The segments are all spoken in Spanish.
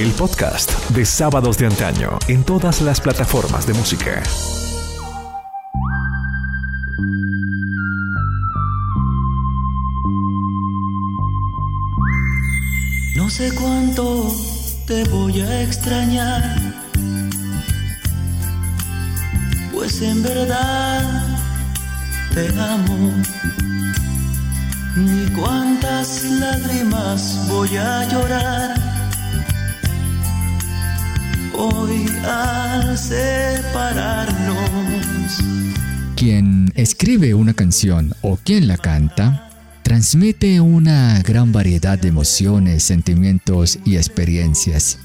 el podcast de Sábados de Antaño en todas las plataformas de música. No sé cuánto te voy a extrañar, pues en verdad te amo. Ni cuántas lágrimas voy a llorar hoy al separarnos. Quien escribe una canción o quien la canta transmite una gran variedad de emociones, sentimientos y experiencias.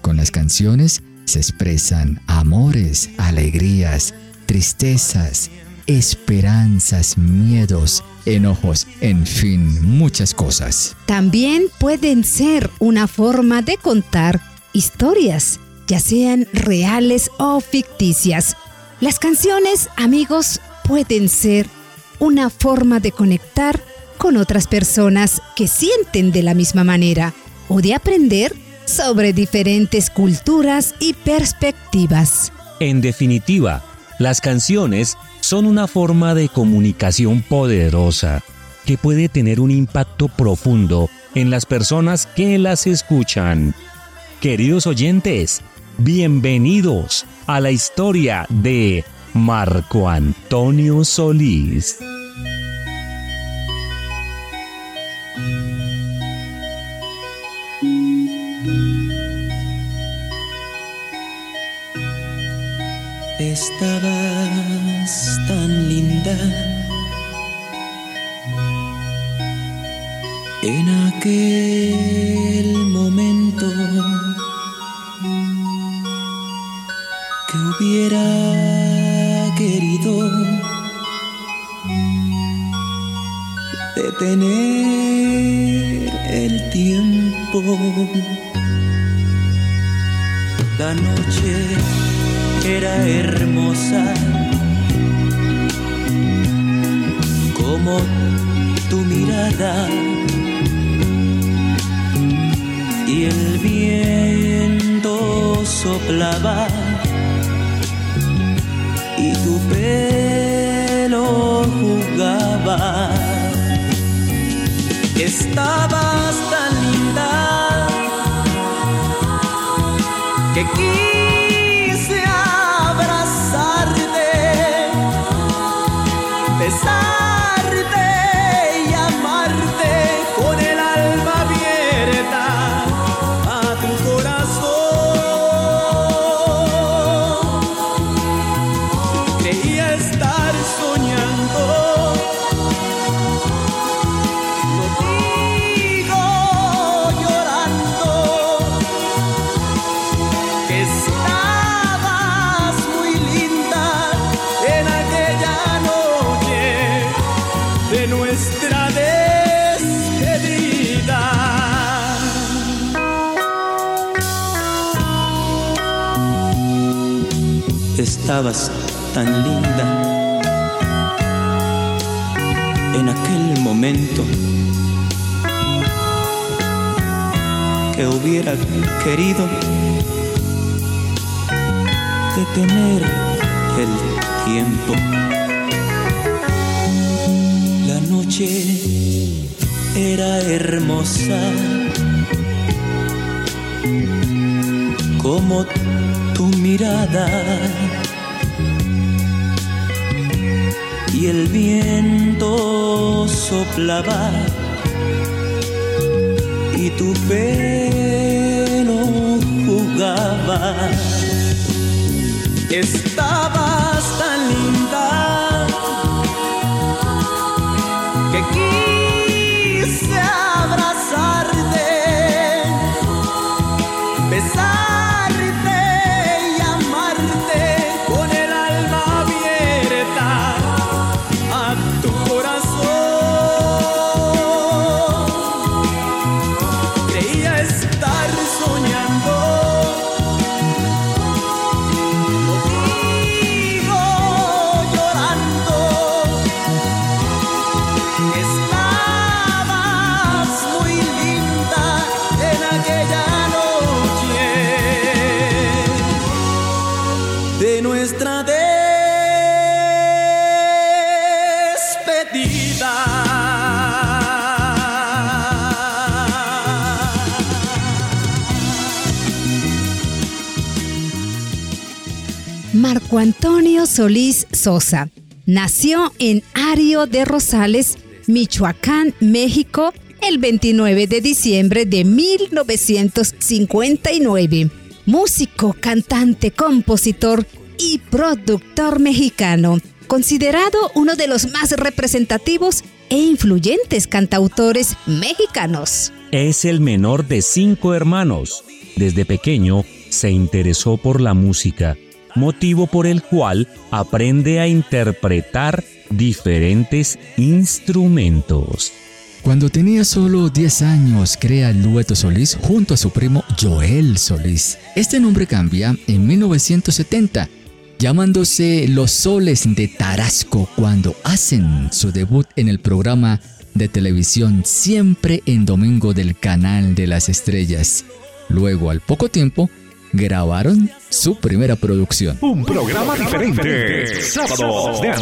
Con las canciones se expresan amores, alegrías, tristezas, esperanzas, miedos, enojos, en fin, muchas cosas. También pueden ser una forma de contar historias, ya sean reales o ficticias. Las canciones, amigos, pueden ser una forma de conectar con otras personas que sienten de la misma manera o de aprender sobre diferentes culturas y perspectivas. En definitiva, las canciones son una forma de comunicación poderosa que puede tener un impacto profundo en las personas que las escuchan. Queridos oyentes, bienvenidos a la historia de Marco Antonio Solís. Tan linda en aquel momento que hubiera querido detener el tiempo. La noche era hermosa como tu mirada y el viento soplaba y tu pelo jugaba. Marco Antonio Solís Sosa. Nació en Ario de Rosales, Michoacán, México, el 29 de diciembre de 1959. Músico, cantante, compositor y productor mexicano, considerado uno de los más representativos e influyentes cantautores mexicanos. Es el menor de cinco hermanos. Desde pequeño se interesó por la música, motivo por el cual aprende a interpretar diferentes instrumentos. Cuando tenía solo 10 años, crea el dueto Solís junto a su primo Joel Solís. Este nombre cambia en 1970, llamándose Los Soles de Tarasco cuando hacen su debut en el programa de televisión siempre en domingo del canal de las estrellas. Luego, al poco tiempo, grabaron su primera producción. Un programa diferente. De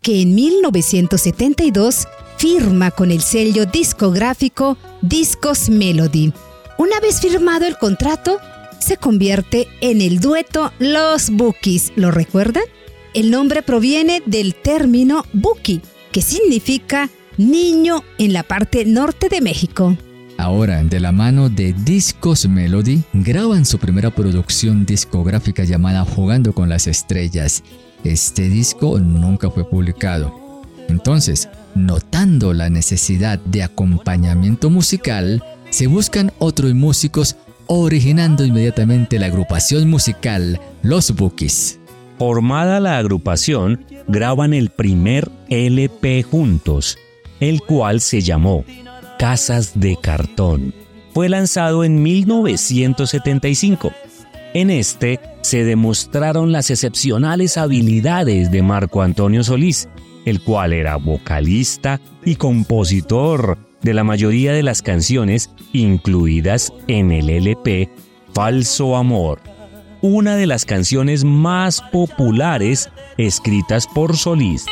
que en 1972 firma con el sello discográfico Discos Melody. Una vez firmado el contrato, se convierte en el dueto Los Bookies. ¿Lo recuerdan? El nombre proviene del término Buki, que significa niño en la parte norte de México. Ahora, de la mano de Discos Melody, graban su primera producción discográfica llamada Jugando con las Estrellas. Este disco nunca fue publicado. Entonces, notando la necesidad de acompañamiento musical, se buscan otros músicos originando inmediatamente la agrupación musical Los Bookies. Formada la agrupación, graban el primer LP juntos, el cual se llamó Casas de Cartón. Fue lanzado en 1975. En este se demostraron las excepcionales habilidades de Marco Antonio Solís, el cual era vocalista y compositor de la mayoría de las canciones incluidas en el LP Falso Amor, una de las canciones más populares escritas por Solís.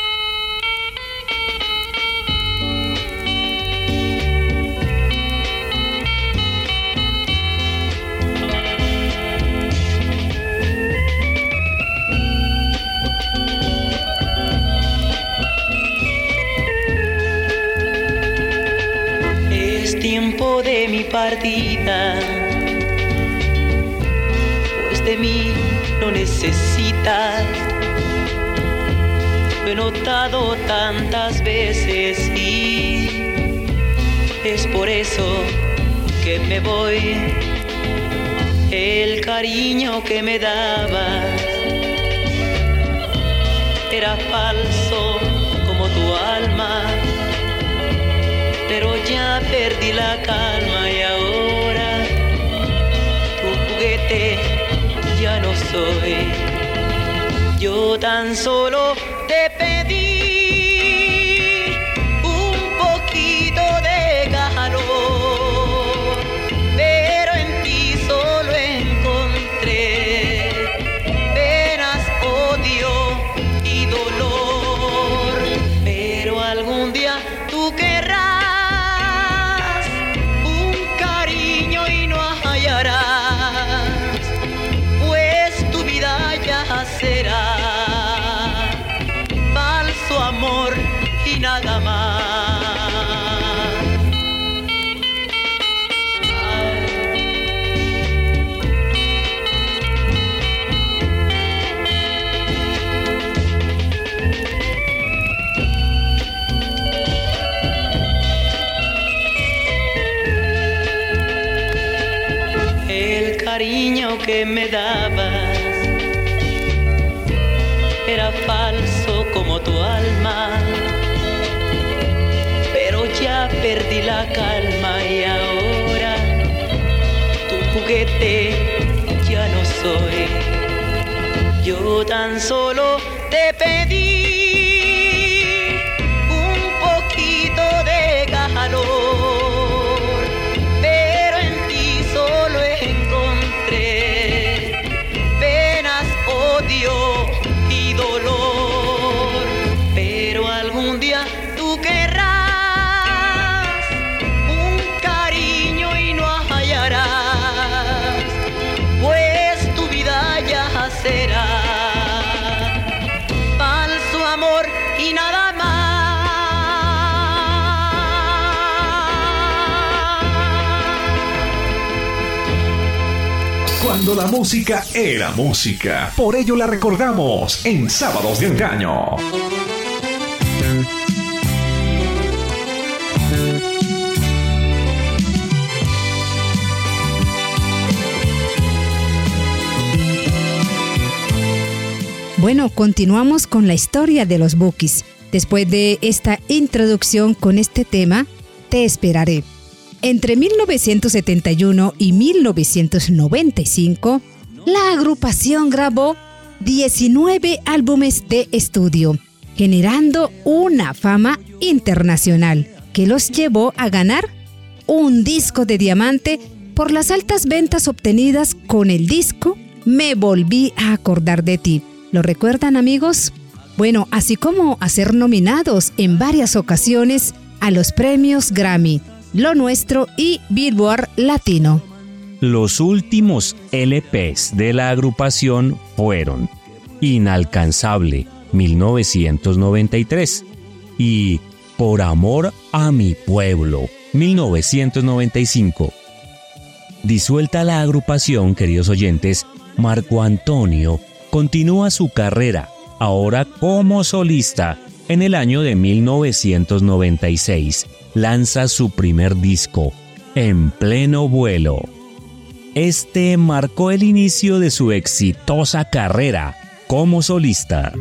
Partida, pues de mí no necesitas. Lo he notado tantas veces y es por eso que me voy. El cariño que me dabas era falso como tu alma pero ya perdí la calma y ahora tu juguete ya no soy. Yo tan solo que me dabas era falso como tu alma, pero ya perdí la calma y ahora tu juguete ya no soy. Yo tan solo te pedí la música era música. Por ello la recordamos en Sábados de Engaño. Bueno, continuamos con la historia de los Bookies. Después de esta introducción con este tema, te esperaré. Entre 1971 y 1995, la agrupación grabó 19 álbumes de estudio, generando una fama internacional que los llevó a ganar un disco de diamante por las altas ventas obtenidas con el disco Me volví a acordar de ti. ¿Lo recuerdan amigos? Bueno, así como a ser nominados en varias ocasiones a los premios Grammy, Lo Nuestro y Billboard Latino. Los últimos LPs de la agrupación fueron Inalcanzable, 1993, y Por Amor a mi Pueblo, 1995. Disuelta la agrupación, queridos oyentes, Marco Antonio continúa su carrera, ahora como solista. En el año de 1996 lanza su primer disco, En pleno vuelo. Este marcó el inicio de su exitosa carrera como solista.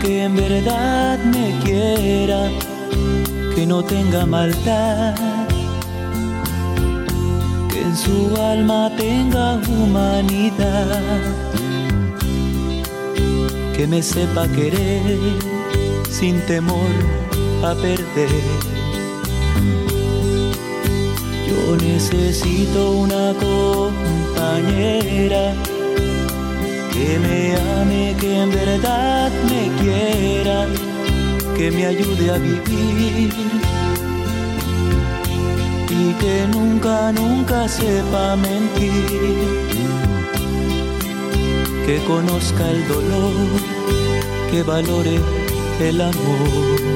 Que en verdad me quiera, que no tenga maldad, que en su alma tenga humanidad, que me sepa querer sin temor a perder. Necesito una compañera que me ame, que en verdad me quiera, que me ayude a vivir. Y que nunca, nunca sepa mentir, que conozca el dolor, que valore el amor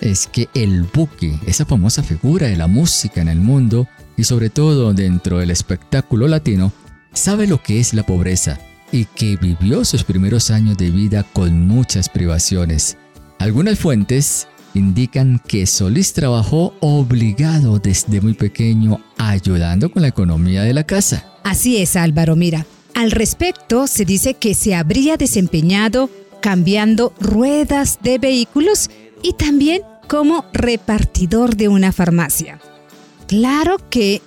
es que el buque, esa famosa figura de la música en el mundo y sobre todo dentro del espectáculo latino, sabe lo que es la pobreza y que vivió sus primeros años de vida con muchas privaciones. Algunas fuentes indican que Solís trabajó obligado desde muy pequeño ayudando con la economía de la casa. Así es, Álvaro, mira. Al respecto, se dice que se habría desempeñado cambiando ruedas de vehículos y también como repartidor de una farmacia. Claro que,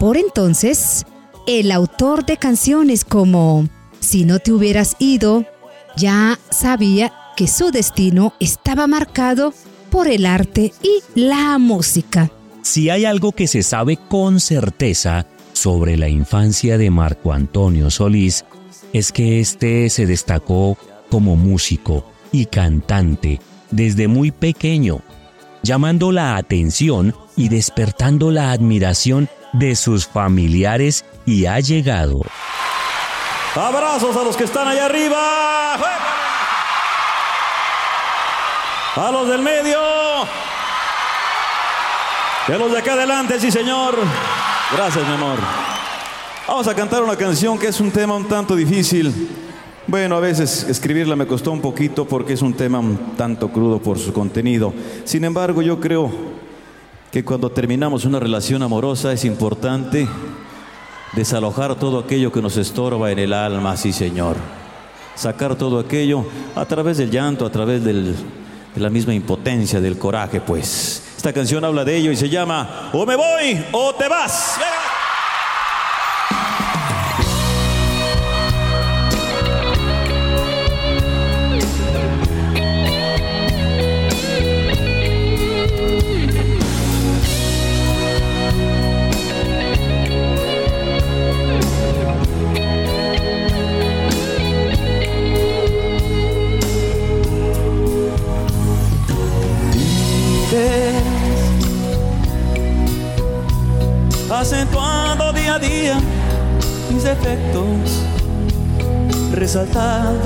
por entonces, el autor de canciones como Si no te hubieras ido ya sabía que su destino estaba marcado por el arte y la música. Si hay algo que se sabe con certeza sobre la infancia de Marco Antonio Solís, es que éste se destacó como músico y cantante desde muy pequeño, llamando la atención y despertando la admiración de sus familiares y allegados. Abrazos a los que están allá arriba. A los del medio. Y a los de acá adelante, sí señor. Gracias, mi amor. Vamos a cantar una canción que es un tema un tanto difícil. Bueno, a veces escribirla me costó un poquito porque es un tema un tanto crudo por su contenido. Sin embargo, yo creo que cuando terminamos una relación amorosa es importante desalojar todo aquello que nos estorba en el alma, sí Señor. Sacar todo aquello a través del llanto, a través de la misma impotencia, del coraje, pues. Esta canción habla de ello y se llama O me voy o te vas.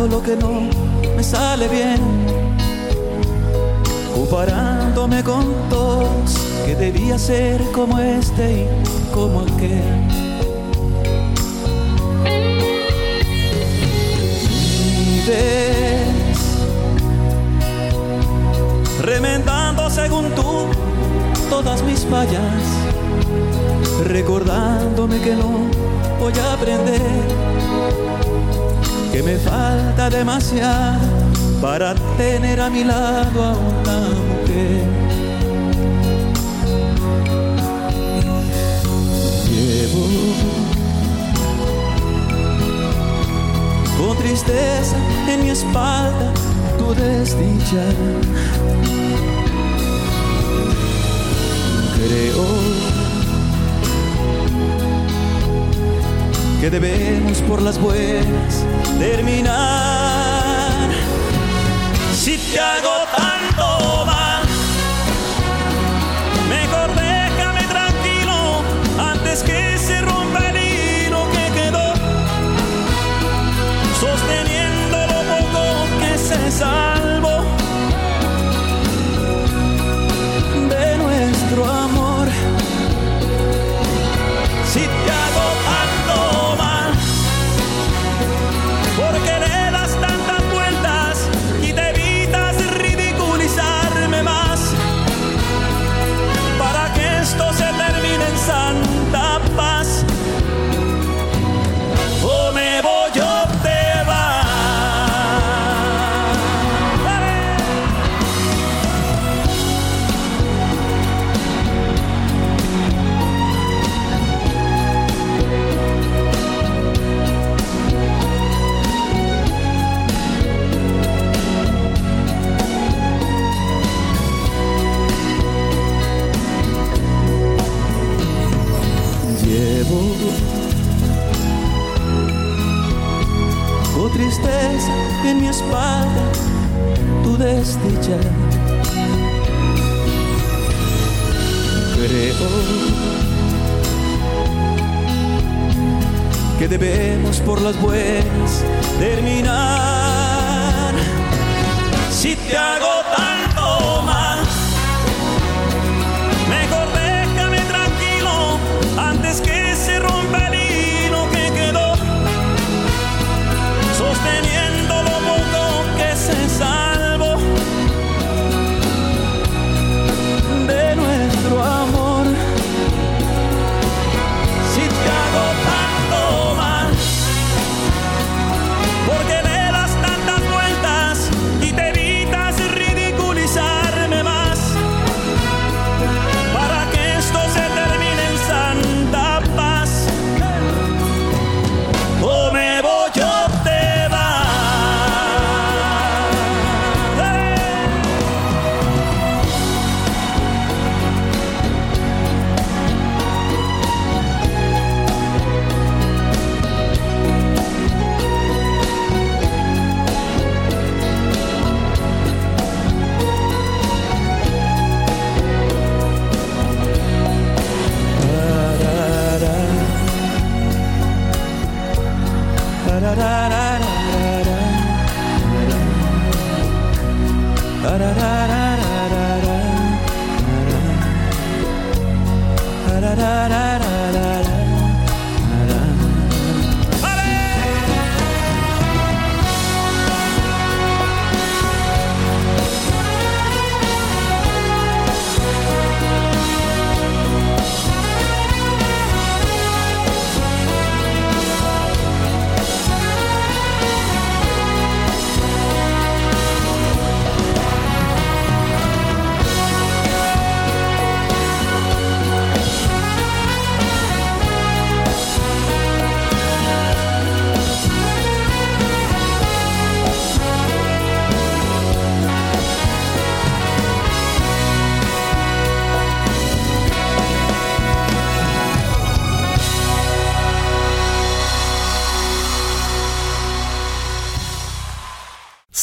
Lo que no me sale bien, comparándome con todos que debía ser como este y como aquel. Vives remendando según tú todas mis fallas recordándome que no voy a demasiado para tener a mi lado a una mujer. Llevo con tristeza en mi espalda tu desdicha. Creo que debemos por las buenas terminar. Si te hago tanto mal, mejor déjame tranquilo antes que se rompa el hilo que quedó, sosteniendo lo poco que se salvó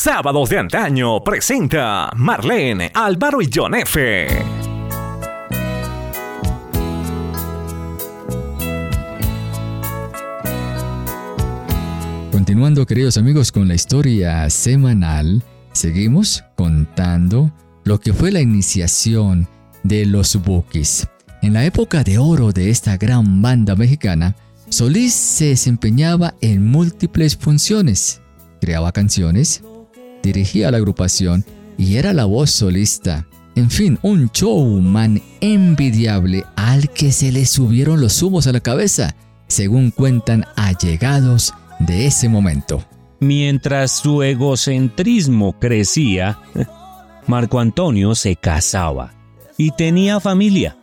Sábados de antaño presenta Marlene, Álvaro y John F. Continuando, queridos amigos, con la historia semanal, seguimos contando lo que fue la iniciación de los Bookies. En la época de oro de esta gran banda mexicana, Solís se desempeñaba en múltiples funciones. Creaba canciones, dirigía la agrupación y era la voz solista. En fin, un showman envidiable al que se le subieron los humos a la cabeza, según cuentan allegados de ese momento. Mientras su egocentrismo crecía, Marco Antonio se casaba y tenía familia.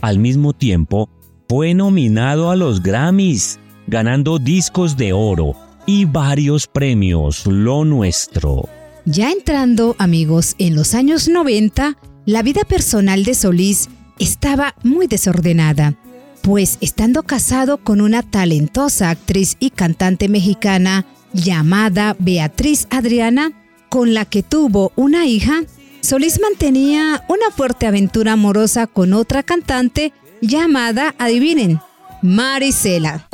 Al mismo tiempo, fue nominado a los Grammys, ganando discos de oro y varios premios, lo nuestro. Ya entrando, amigos, en los años 90, la vida personal de Solís estaba muy desordenada, pues estando casado con una talentosa actriz y cantante mexicana llamada Beatriz Adriana, con la que tuvo una hija, Solís mantenía una fuerte aventura amorosa con otra cantante llamada, adivinen, Marisela.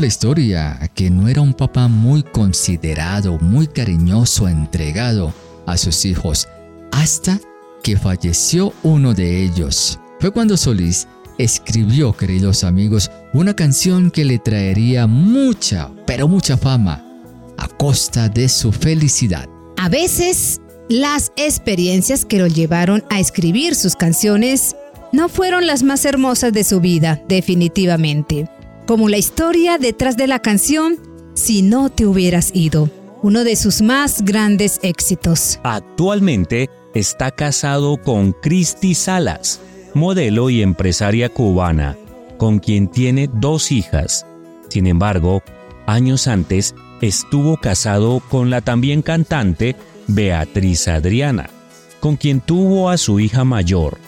La historia que no era un papá muy considerado, muy cariñoso, entregado a sus hijos, hasta que falleció uno de ellos. Fue cuando Solís escribió, queridos amigos, una canción que le traería mucha, pero mucha fama, a costa de su felicidad. A veces, las experiencias que lo llevaron a escribir sus canciones no fueron las más hermosas de su vida, definitivamente como la historia detrás de la canción Si no te hubieras ido, uno de sus más grandes éxitos. Actualmente está casado con Cristi Salas, modelo y empresaria cubana, con quien tiene dos hijas. Sin embargo, años antes estuvo casado con la también cantante Beatriz Adriana, con quien tuvo a su hija mayor.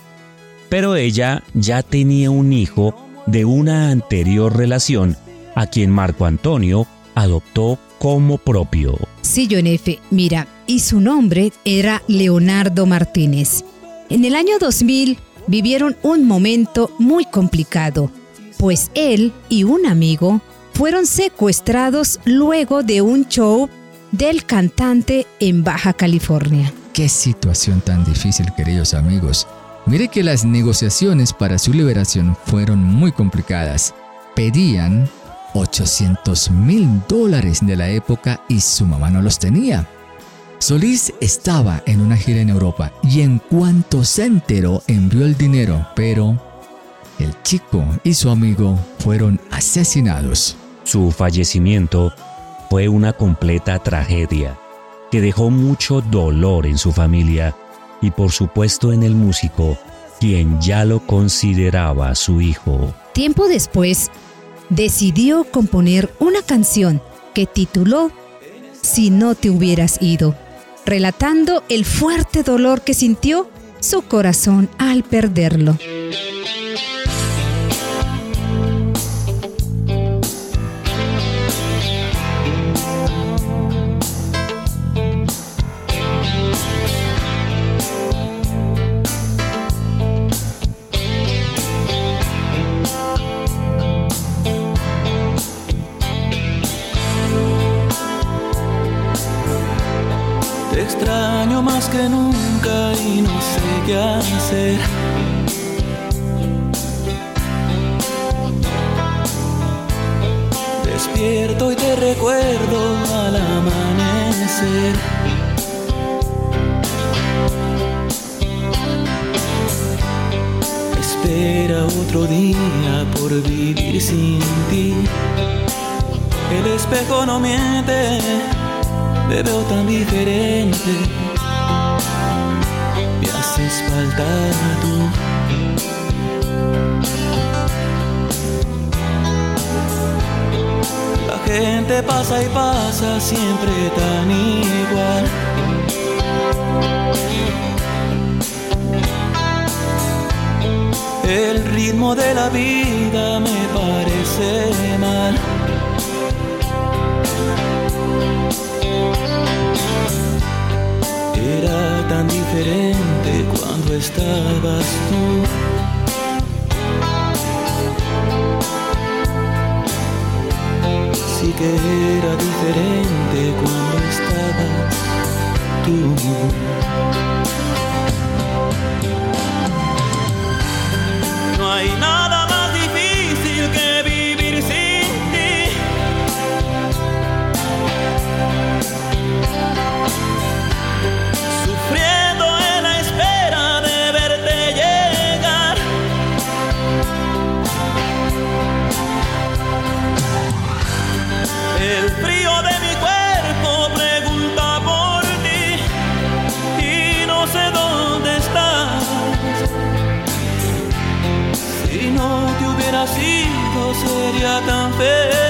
Pero ella ya tenía un hijo de una anterior relación a quien Marco Antonio adoptó como propio. Sí, John F. Mira, y su nombre era Leonardo Martínez. En el año 2000 vivieron un momento muy complicado, pues él y un amigo fueron secuestrados luego de un show del cantante en Baja California. Qué situación tan difícil, queridos amigos. Mire que las negociaciones para su liberación fueron muy complicadas. Pedían 800 mil dólares de la época y su mamá no los tenía. Solís estaba en una gira en Europa y en cuanto se enteró envió el dinero, pero el chico y su amigo fueron asesinados. Su fallecimiento fue una completa tragedia que dejó mucho dolor en su familia y por supuesto en el músico, quien ya lo consideraba su hijo. Tiempo después, decidió componer una canción que tituló Si no te hubieras ido, relatando el fuerte dolor que sintió su corazón al perderlo. Despierto y te recuerdo al amanecer. Espera otro día por vivir sin ti. El espejo no miente, me veo tan diferente haces falta tú. La gente pasa y pasa siempre tan igual. El ritmo de la vida me parece mal. Tan diferente cuando estabas tú. Sí que era diferente cuando estabas tú. Ido sería tan feliz.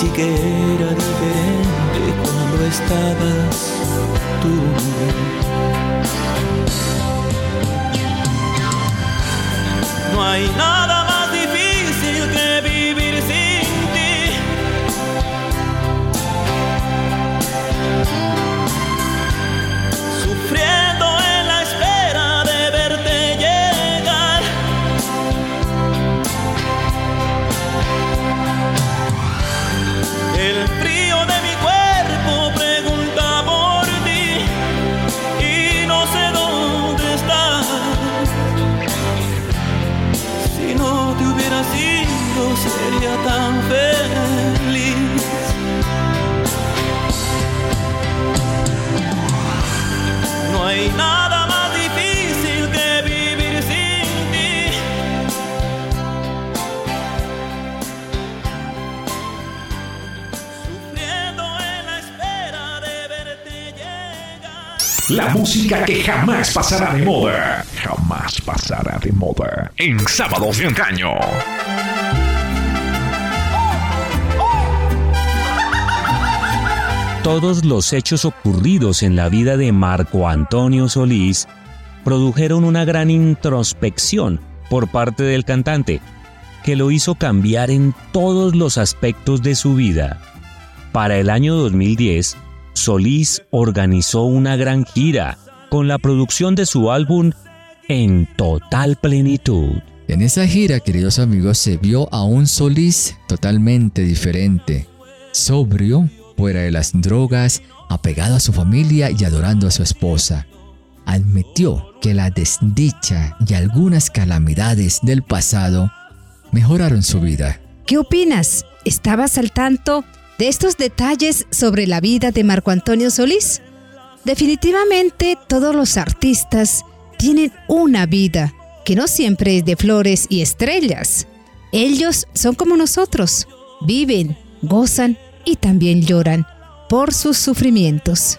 Sí que era diferente cuando estabas tú. No hay nada más difícil que vivir sin ti. Sufriendo La música que jamás pasará de moda. Jamás pasará de moda. En sábados de antaño. Todos los hechos ocurridos en la vida de Marco Antonio Solís produjeron una gran introspección por parte del cantante, que lo hizo cambiar en todos los aspectos de su vida. Para el año 2010, Solís organizó una gran gira con la producción de su álbum En Total Plenitud. En esa gira, queridos amigos, se vio a un Solís totalmente diferente, sobrio, fuera de las drogas, apegado a su familia y adorando a su esposa. Admitió que la desdicha y algunas calamidades del pasado mejoraron su vida. ¿Qué opinas? ¿Estabas al tanto de estos detalles sobre la vida de Marco Antonio Solís? Definitivamente todos los artistas tienen una vida que no siempre es de flores y estrellas. Ellos son como nosotros, viven, gozan y también lloran por sus sufrimientos.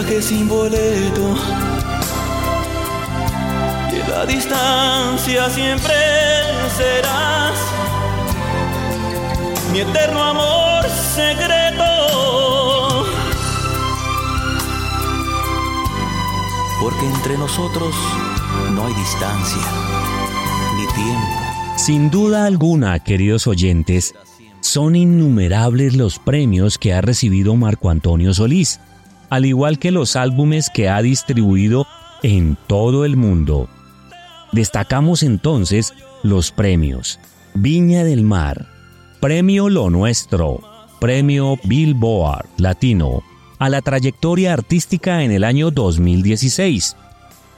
viaje sin boleto. Y la distancia siempre serás mi eterno amor secreto. porque entre nosotros no hay distancia ni tiempo. Sin duda alguna, queridos oyentes, son innumerables los premios que ha recibido Marco Antonio Solís, al igual que los álbumes que ha distribuido en todo el mundo. Destacamos entonces los premios. Viña del Mar, Premio Lo Nuestro, Premio Billboard Latino, a la trayectoria artística en el año 2016,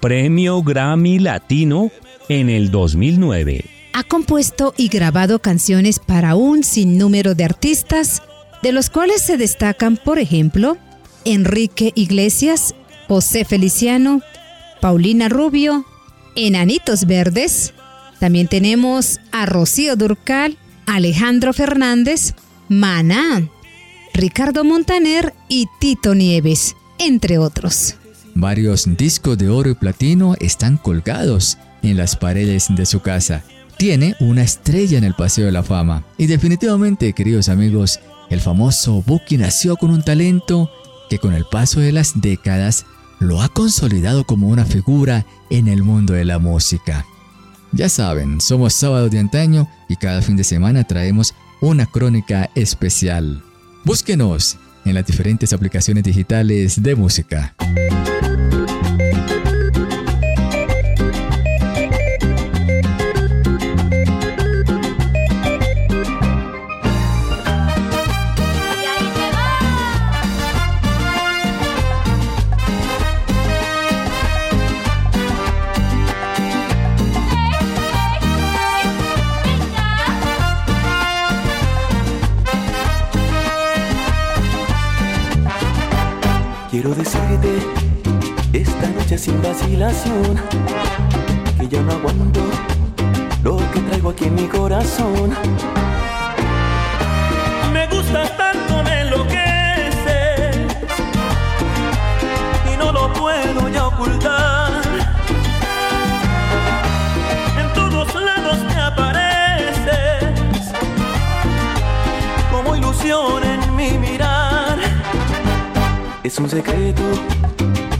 Premio Grammy Latino en el 2009. Ha compuesto y grabado canciones para un sinnúmero de artistas, de los cuales se destacan, por ejemplo, Enrique Iglesias, José Feliciano, Paulina Rubio, Enanitos Verdes. También tenemos a Rocío Durcal, Alejandro Fernández, Maná, Ricardo Montaner y Tito Nieves, entre otros. Varios discos de oro y platino están colgados en las paredes de su casa. Tiene una estrella en el Paseo de la Fama. Y definitivamente, queridos amigos, el famoso Buki nació con un talento que con el paso de las décadas lo ha consolidado como una figura en el mundo de la música. Ya saben, somos sábados de antaño y cada fin de semana traemos una crónica especial. Búsquenos en las diferentes aplicaciones digitales de música. Noche sin vacilación que ya no aguanto lo que traigo aquí en mi corazón. Me gustas tanto, me enloqueces y no lo puedo ya ocultar. En todos lados te apareces como ilusión en mi mirar. Es un secreto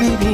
Luz